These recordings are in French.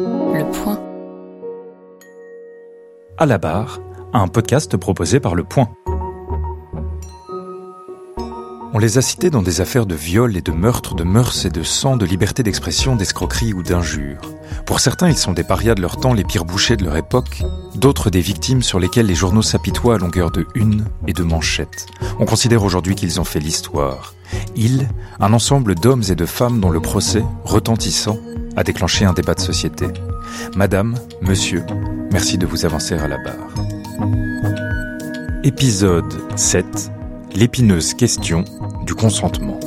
Le Point. À la barre, un podcast proposé par Le Point. On les a cités dans des affaires de viol et de meurtre, de mœurs et de sang, de liberté d'expression, d'escroquerie ou d'injure. Pour certains, ils sont des parias de leur temps, les pires bouchers de leur époque, d'autres des victimes sur lesquelles les journaux s'apitoient à longueur de une et de manchettes. On considère aujourd'hui qu'ils ont fait l'histoire. Ils, un ensemble d'hommes et de femmes dont le procès, retentissant, a déclenché un débat de société. Madame, monsieur, merci de vous avancer à la barre. Épisode 7 L'épineuse question du consentement.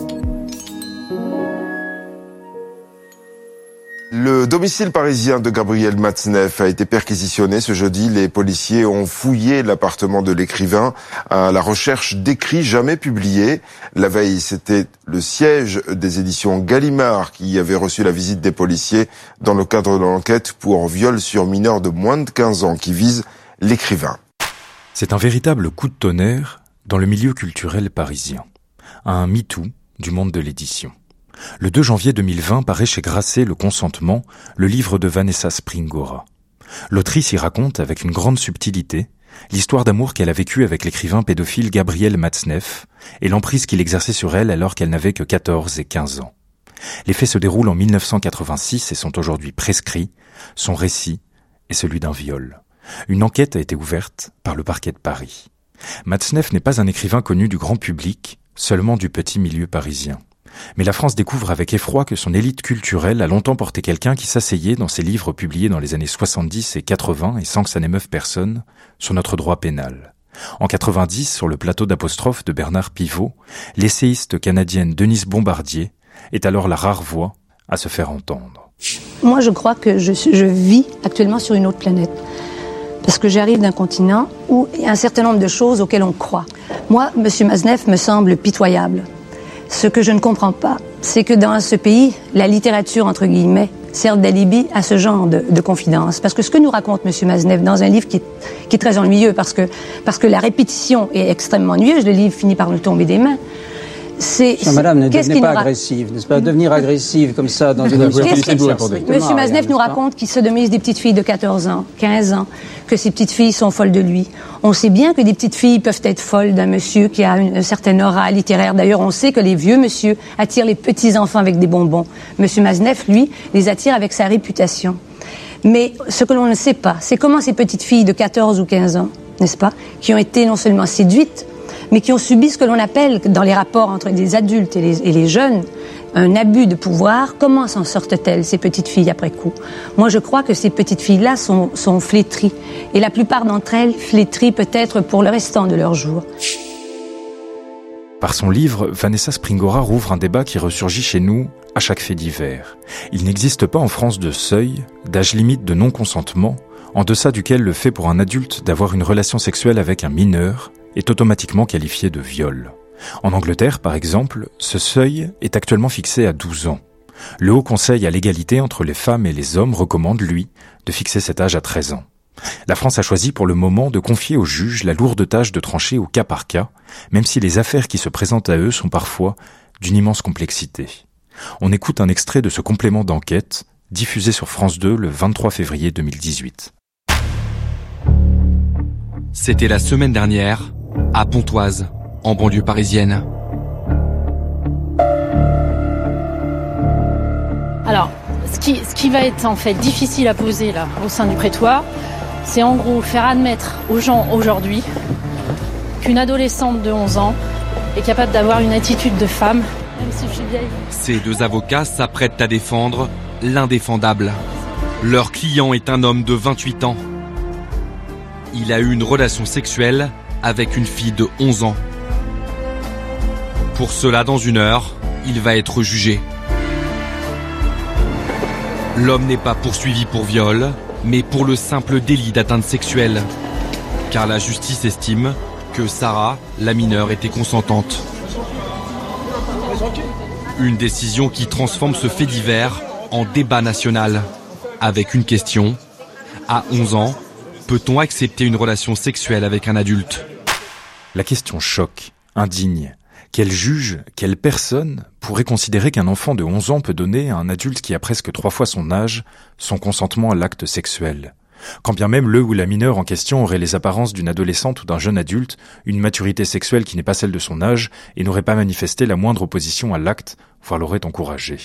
Domicile parisien de Gabriel Matzneff a été perquisitionné ce jeudi. Les policiers ont fouillé l'appartement de l'écrivain à la recherche d'écrits jamais publiés. La veille, c'était le siège des éditions Gallimard qui avait reçu la visite des policiers dans le cadre de l'enquête pour viol sur mineur de moins de 15 ans qui vise l'écrivain. C'est un véritable coup de tonnerre dans le milieu culturel parisien, un MeToo du monde de l'édition. Le 2 janvier 2020 paraît chez Grasset Le Consentement, le livre de Vanessa Springora. L'autrice y raconte avec une grande subtilité l'histoire d'amour qu'elle a vécue avec l'écrivain pédophile Gabriel Matzneff et l'emprise qu'il exerçait sur elle alors qu'elle n'avait que 14 et 15 ans. Les faits se déroulent en 1986 et sont aujourd'hui prescrits. Son récit est celui d'un viol. Une enquête a été ouverte par le parquet de Paris. Matzneff n'est pas un écrivain connu du grand public, seulement du petit milieu parisien. Mais la France découvre avec effroi que son élite culturelle a longtemps porté quelqu'un qui s'asseyait dans ses livres publiés dans les années 70 et 80 et sans que ça n'émeuve personne sur notre droit pénal. En 90, sur le plateau d'apostrophe de Bernard Pivot, l'essayiste canadienne Denise Bombardier est alors la rare voix à se faire entendre. Moi, je crois que je, je vis actuellement sur une autre planète parce que j'arrive d'un continent où il y a un certain nombre de choses auxquelles on croit. Moi, M. Maznev me semble pitoyable. Ce que je ne comprends pas, c'est que dans ce pays, la littérature, entre guillemets, sert d'alibi à ce genre de, de confidence. Parce que ce que nous raconte M. Maznev dans un livre qui est, qui est très ennuyeux, parce que, parce que la répétition est extrêmement ennuyeuse, le livre finit par nous tomber des mains, c'est. Madame, ne devenez pas agressive, n'est-ce pas? Devenir agressive comme ça dans une émission. Monsieur Maznev nous raconte qu'il sodomise des petites filles de 14 ans, 15 ans, que ces petites filles sont folles de lui. On sait bien que des petites filles peuvent être folles d'un monsieur qui a une, certaine aura littéraire. D'ailleurs, on sait que les vieux monsieur attirent les petits enfants avec des bonbons. Monsieur Maznev, lui, les attire avec sa réputation. Mais ce que l'on ne sait pas, c'est comment ces petites filles de 14 ou 15 ans, n'est-ce pas, qui ont été non seulement séduites, mais qui ont subi ce que l'on appelle, dans les rapports entre les adultes et les, jeunes, un abus de pouvoir. Comment s'en sortent-elles, ces petites filles, après coup? Moi, je crois que ces petites filles-là sont, sont flétries. Et la plupart d'entre elles flétries peut-être pour le restant de leur jour. Par son livre, Vanessa Springora rouvre un débat qui ressurgit chez nous à chaque fait divers. Il n'existe pas en France de seuil, d'âge limite de non-consentement, en deçà duquel le fait pour un adulte d'avoir une relation sexuelle avec un mineur est automatiquement qualifié de viol. En Angleterre, par exemple, ce seuil est actuellement fixé à 12 ans. Le Haut Conseil à l'égalité entre les femmes et les hommes recommande, lui, de fixer cet âge à 13 ans. La France a choisi pour le moment de confier aux juges la lourde tâche de trancher au cas par cas, même si les affaires qui se présentent à eux sont parfois d'une immense complexité. On écoute un extrait de ce complément d'enquête diffusé sur France 2 le 23 février 2018. C'était la semaine dernière, à Pontoise, en banlieue parisienne. Alors, ce qui, ce qui va être en fait difficile à poser là au sein du prétoire, c'est en gros faire admettre aux gens aujourd'hui qu'une adolescente de 11 ans est capable d'avoir une attitude de femme, même si je suis vieille. Ces deux avocats s'apprêtent à défendre l'indéfendable. Leur client est un homme de 28 ans. Il a eu une relation sexuelle avec une fille de 11 ans. Pour cela, dans une heure, il va être jugé. L'homme n'est pas poursuivi pour viol, mais pour le simple délit d'atteinte sexuelle. Car la justice estime que Sarah, la mineure, était consentante. Une décision qui transforme ce fait divers en débat national. Avec une question. À 11 ans, peut-on accepter une relation sexuelle avec un adulte? La question choque, indigne, Quel juge, quelle personne pourrait considérer qu'un enfant de 11 ans peut donner à un adulte qui a presque trois fois son âge son consentement à l'acte sexuel? Quand bien même le ou la mineure en question aurait les apparences d'une adolescente ou d'un jeune adulte, une maturité sexuelle qui n'est pas celle de son âge, et n'aurait pas manifesté la moindre opposition à l'acte, voire l'aurait encouragé.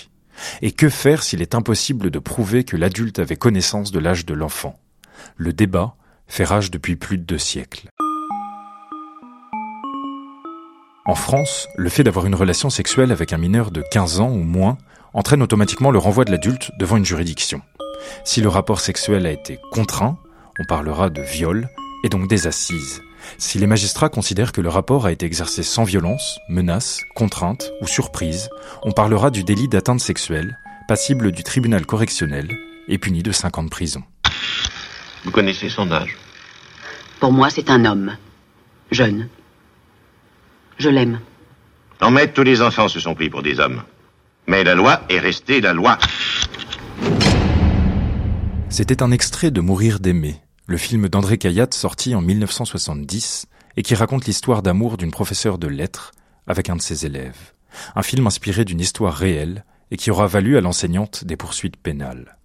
Et que faire s'il est impossible de prouver que l'adulte avait connaissance de l'âge de l'enfant? Le débat fait rage depuis plus de deux siècles. En France, le fait d'avoir une relation sexuelle avec un mineur de 15 ans ou moins entraîne automatiquement le renvoi de l'adulte devant une juridiction. Si le rapport sexuel a été contraint, on parlera de viol et donc des assises. Si les magistrats considèrent que le rapport a été exercé sans violence, menace, contrainte ou surprise, on parlera du délit d'atteinte sexuelle, passible du tribunal correctionnel et puni de 5 ans de prison. Vous connaissez son âge? Pour moi, c'est un homme. Jeune. Je l'aime. En maître, tous les enfants se sont pris pour des hommes. Mais la loi est restée la loi. C'était un extrait de Mourir d'aimer, le film d'André Cayatte sorti en 1970 et qui raconte l'histoire d'amour d'une professeure de lettres avec un de ses élèves. Un film inspiré d'une histoire réelle et qui aura valu à l'enseignante des poursuites pénales.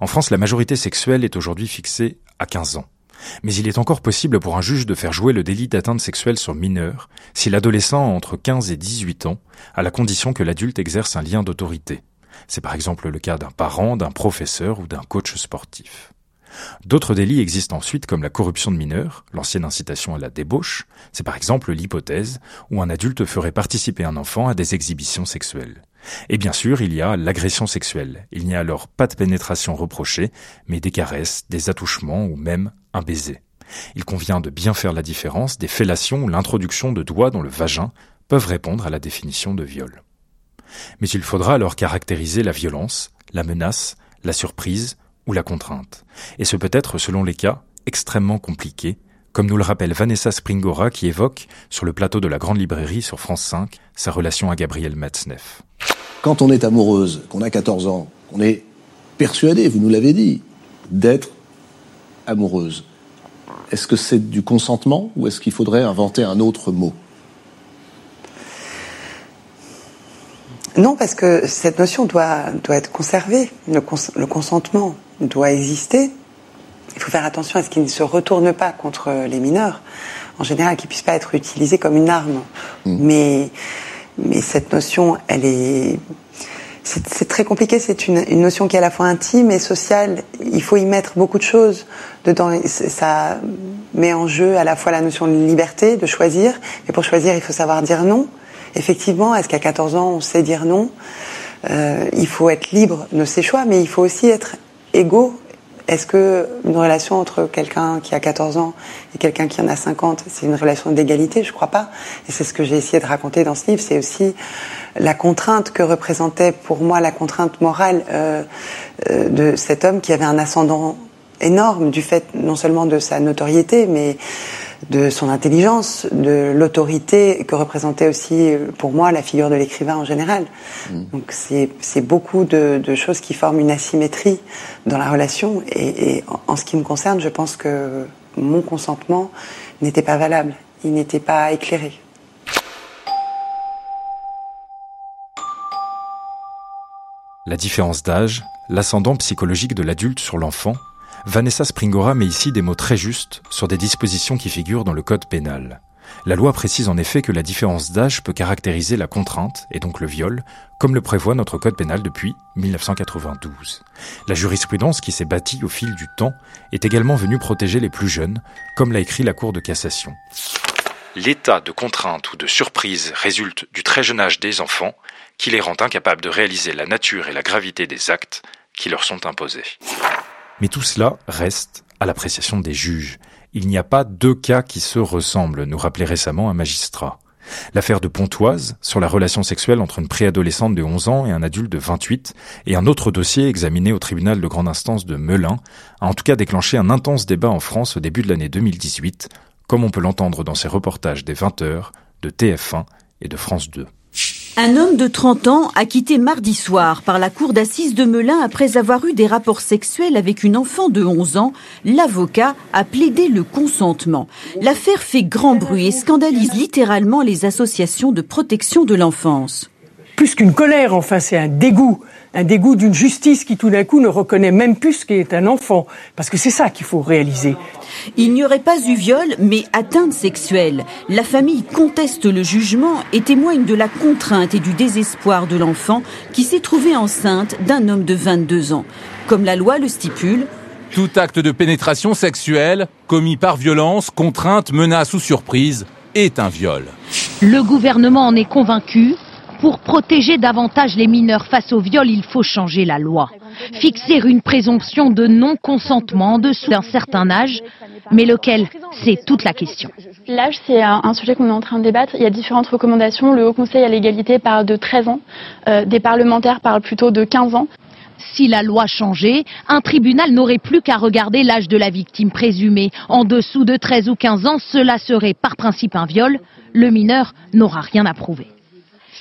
En France, la majorité sexuelle est aujourd'hui fixée à 15 ans. Mais il est encore possible pour un juge de faire jouer le délit d'atteinte sexuelle sur mineur si l'adolescent a entre 15 et 18 ans, à la condition que l'adulte exerce un lien d'autorité. C'est par exemple le cas d'un parent, d'un professeur ou d'un coach sportif. D'autres délits existent ensuite comme la corruption de mineurs, l'ancienne incitation à la débauche, c'est par exemple l'hypothèse où un adulte ferait participer un enfant à des exhibitions sexuelles. Et bien sûr, il y a l'agression sexuelle. Il n'y a alors pas de pénétration reprochée, mais des caresses, des attouchements ou même un baiser. Il convient de bien faire la différence des fellations ou l'introduction de doigts dans le vagin peuvent répondre à la définition de viol. Mais il faudra alors caractériser la violence, la menace, la surprise ou la contrainte. Et ce peut être, selon les cas, extrêmement compliqué, comme nous le rappelle Vanessa Springora qui évoque, sur le plateau de la Grande Librairie sur France 5, sa relation à Gabriel Matzneff. Quand on est amoureuse, qu'on a 14 ans, qu'on est persuadé, vous nous l'avez dit, d'être amoureuse, est-ce que c'est du consentement ou est-ce qu'il faudrait inventer un autre mot? Non, parce que cette notion doit, doit être conservée. Le, le consentement doit exister. Il faut faire attention à ce qu'il ne se retourne pas contre les mineurs, en général, qu'il ne puisse pas être utilisé comme une arme. Mmh. Mais, mais cette notion, elle est c'est très compliqué. C'est une, une, notion qui est à la fois intime et sociale. Il faut y mettre beaucoup de choses dedans. Ça met en jeu à la fois la notion de liberté, de choisir. Mais pour choisir, il faut savoir dire non. Effectivement, est-ce qu'à 14 ans, on sait dire non? Euh, Il faut être libre de ses choix, mais il faut aussi être égaux. Est-ce que une relation entre quelqu'un qui a 14 ans et quelqu'un qui en a 50, c'est une relation d'égalité? Je crois pas. Et c'est ce que j'ai essayé de raconter dans ce livre. C'est aussi la contrainte que représentait pour moi la contrainte morale euh, euh, de cet homme qui avait un ascendant énorme du fait non seulement de sa notoriété, mais de son intelligence, de l'autorité que représentait aussi pour moi la figure de l'écrivain en général. Mm. Donc c'est beaucoup de, de, choses qui forment une asymétrie dans la relation et, et en, en, ce qui me concerne, je pense que mon consentement n'était pas valable, il n'était pas éclairé. La différence d'âge, l'ascendant psychologique de l'adulte sur l'enfant Vanessa Springora met ici des mots très justes sur des dispositions qui figurent dans le code pénal. La loi précise en effet que la différence d'âge peut caractériser la contrainte, et donc le viol, comme le prévoit notre code pénal depuis 1992. La jurisprudence qui s'est bâtie au fil du temps est également venue protéger les plus jeunes, comme l'a écrit la Cour de cassation. L'état de contrainte ou de surprise résulte du très jeune âge des enfants, qui les rend incapables de réaliser la nature et la gravité des actes qui leur sont imposés. Mais tout cela reste à l'appréciation des juges. Il n'y a pas deux cas qui se ressemblent, nous rappelait récemment un magistrat. L'affaire de Pontoise, sur la relation sexuelle entre une préadolescente de 11 ans et un adulte de 28, et un autre dossier examiné au tribunal de grande instance de Melun, a en tout cas déclenché un intense débat en France au début de l'année 2018, comme on peut l'entendre dans ces reportages des 20 heures, de TF1 et de France 2. Un homme de 30 ans a quitté mardi soir par la cour d'assises de Melun après avoir eu des rapports sexuels avec une enfant de 11 ans. L'avocat a plaidé le consentement. L'affaire fait grand bruit et scandalise littéralement les associations de protection de l'enfance. Plus qu'une colère, enfin, c'est un dégoût un dégoût d'une justice qui tout d'un coup ne reconnaît même plus ce qu'est un enfant. Parce que c'est ça qu'il faut réaliser. Il n'y aurait pas eu viol, mais atteinte sexuelle. La famille conteste le jugement et témoigne de la contrainte et du désespoir de l'enfant qui s'est trouvée enceinte d'un homme de 22 ans. Comme la loi le stipule, tout acte de pénétration sexuelle, commis par violence, contrainte, menace ou surprise, est un viol. Le gouvernement en est convaincu. Pour protéger davantage les mineurs face au viol, il faut changer la loi. Fixer une présomption de non-consentement en dessous d'un certain âge, mais lequel C'est toute la question. L'âge, c'est un sujet qu'on est en train de débattre. Il y a différentes recommandations. Le Haut Conseil à l'égalité parle de 13 ans. Euh, des parlementaires parlent plutôt de 15 ans. Si la loi changeait, un tribunal n'aurait plus qu'à regarder l'âge de la victime présumée. En dessous de 13 ou 15 ans, cela serait par principe un viol. Le mineur n'aura rien à prouver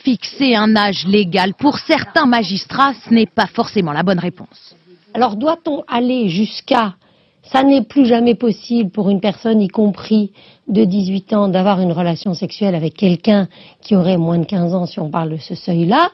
fixer un âge légal pour certains magistrats, ce n'est pas forcément la bonne réponse. Alors doit-on aller jusqu'à ça n'est plus jamais possible pour une personne, y compris de 18 ans, d'avoir une relation sexuelle avec quelqu'un qui aurait moins de 15 ans si on parle de ce seuil-là?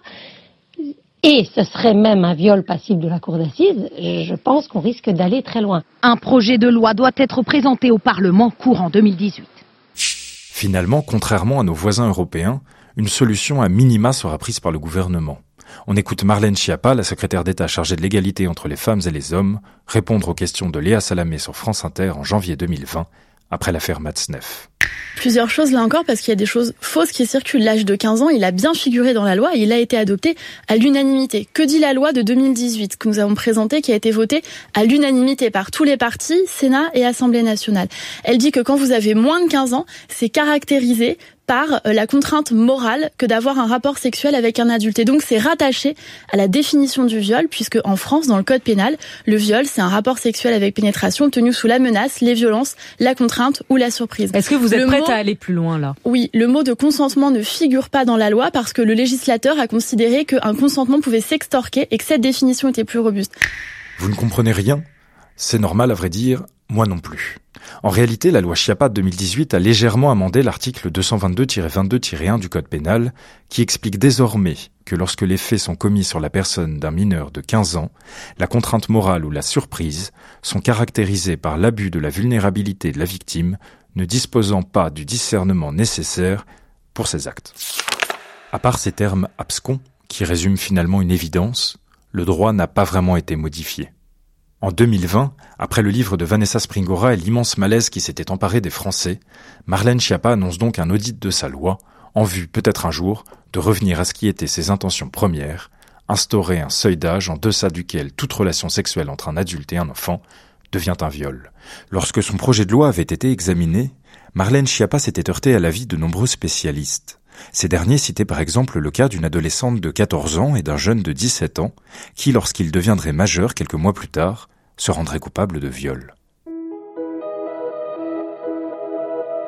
Et ce serait même un viol passible de la cour d'assises. Je pense qu'on risque d'aller très loin. Un projet de loi doit être présenté au Parlement courant 2018. Finalement, contrairement à nos voisins européens, une solution à minima sera prise par le gouvernement. On écoute Marlène Schiappa, la secrétaire d'État chargée de l'égalité entre les femmes et les hommes, répondre aux questions de Léa Salamé sur France Inter en janvier 2020, après l'affaire Matzneff. Plusieurs choses là encore, parce qu'il y a des choses fausses qui circulent. L'âge de 15 ans, il a bien figuré dans la loi et il a été adopté à l'unanimité. Que dit la loi de 2018 que nous avons présentée, qui a été votée à l'unanimité par tous les partis, Sénat et Assemblée nationale? Elle dit que quand vous avez moins de 15 ans, c'est caractérisé par euh, la contrainte morale que d'avoir un rapport sexuel avec un adulte. Et donc c'est rattaché à la définition du viol, puisque en France, dans le code pénal, le viol, c'est un rapport sexuel avec pénétration tenu sous la menace, les violences, la contrainte ou la surprise. Est-ce que vous êtes prête à aller plus loin là? Oui, le mot de consentement ne figure pas dans la loi parce que le législateur a considéré qu'un consentement pouvait s'extorquer et que cette définition était plus robuste. Vous ne comprenez rien? C'est normal à vrai dire, moi non plus. En réalité, la loi Chiappa de 2018 a légèrement amendé l'article 222-22-1 du Code pénal, qui explique désormais que lorsque les faits sont commis sur la personne d'un mineur de 15 ans, la contrainte morale ou la surprise sont caractérisés par l'abus de la vulnérabilité de la victime ne disposant pas du discernement nécessaire pour ces actes. À part ces termes abscons, qui résument finalement une évidence, le droit n'a pas vraiment été modifié. En 2020, après le livre de Vanessa Springora et l'immense malaise qui s'était emparé des Français, Marlène Schiappa annonce donc un audit de sa loi, en vue peut-être un jour de revenir à ce qui était ses intentions premières, instaurer un seuil d'âge en deçà duquel toute relation sexuelle entre un adulte et un enfant devient un viol. Lorsque son projet de loi avait été examiné, Marlène Schiappa s'était heurtée à l'avis de nombreux spécialistes. Ces derniers citaient par exemple le cas d'une adolescente de 14 ans et d'un jeune de 17 ans qui, lorsqu'ils deviendraient majeurs quelques mois plus tard, se rendrait coupable de viol.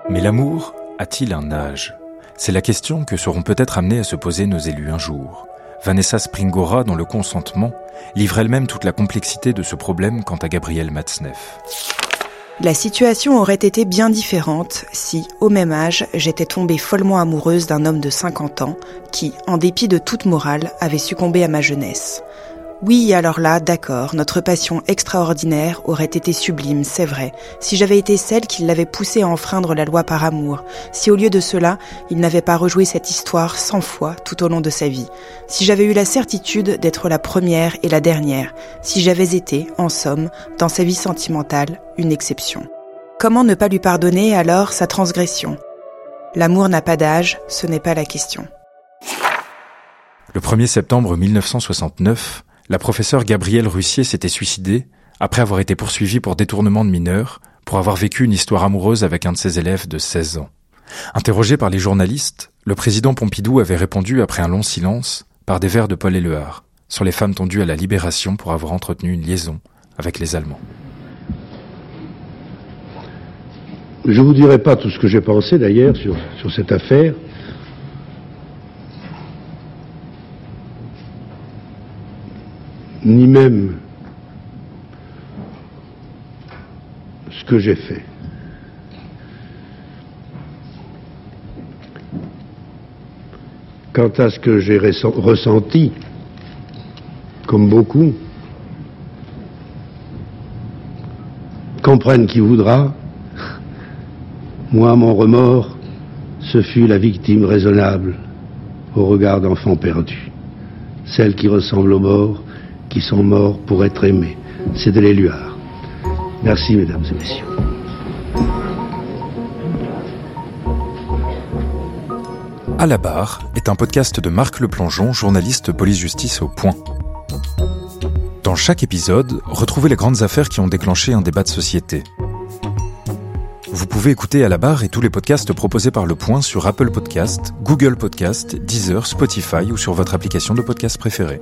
Mais l'amour a-t-il un âge? C'est la question que seront peut-être amenés à se poser nos élus un jour. Vanessa Springora, dans le consentement, livre elle-même toute la complexité de ce problème quant à Gabriel Matzneff. La situation aurait été bien différente si, au même âge, j'étais tombée follement amoureuse d'un homme de 50 ans qui, en dépit de toute morale, avait succombé à ma jeunesse. Oui, alors là, d'accord, notre passion extraordinaire aurait été sublime, c'est vrai, si j'avais été celle qui l'avait poussé à enfreindre la loi par amour, si au lieu de cela, il n'avait pas rejoué cette histoire cent fois tout au long de sa vie, si j'avais eu la certitude d'être la première et la dernière, si j'avais été, en somme, dans sa vie sentimentale, une exception. Comment ne pas lui pardonner alors sa transgression? L'amour n'a pas d'âge, ce n'est pas la question. Le 1er septembre 1969, la professeure Gabrielle Russier s'était suicidée après avoir été poursuivie pour détournement de mineurs, pour avoir vécu une histoire amoureuse avec un de ses élèves de 16 ans. Interrogé par les journalistes, le président Pompidou avait répondu après un long silence par des vers de Paul Éluard sur les femmes tendues à la libération pour avoir entretenu une liaison avec les Allemands. Je vous dirai pas tout ce que j'ai pensé d'ailleurs sur cette affaire. Ni même ce que j'ai fait. Quant à ce que j'ai ressenti, comme beaucoup, comprenne qui voudra, moi, mon remords, ce fut la victime raisonnable au regard d'enfants perdus, celle qui ressemble aux morts, qui sont morts pour être aimés. C'est de l'éluard. Merci, mesdames et messieurs. À la barre est un podcast de Marc Le Plongeon, journaliste police-justice au Point. Dans chaque épisode, retrouvez les grandes affaires qui ont déclenché un débat de société. Vous pouvez écouter à la barre et tous les podcasts proposés par Le Point sur Apple Podcast, Google Podcast, Deezer, Spotify ou sur votre application de podcast préférée.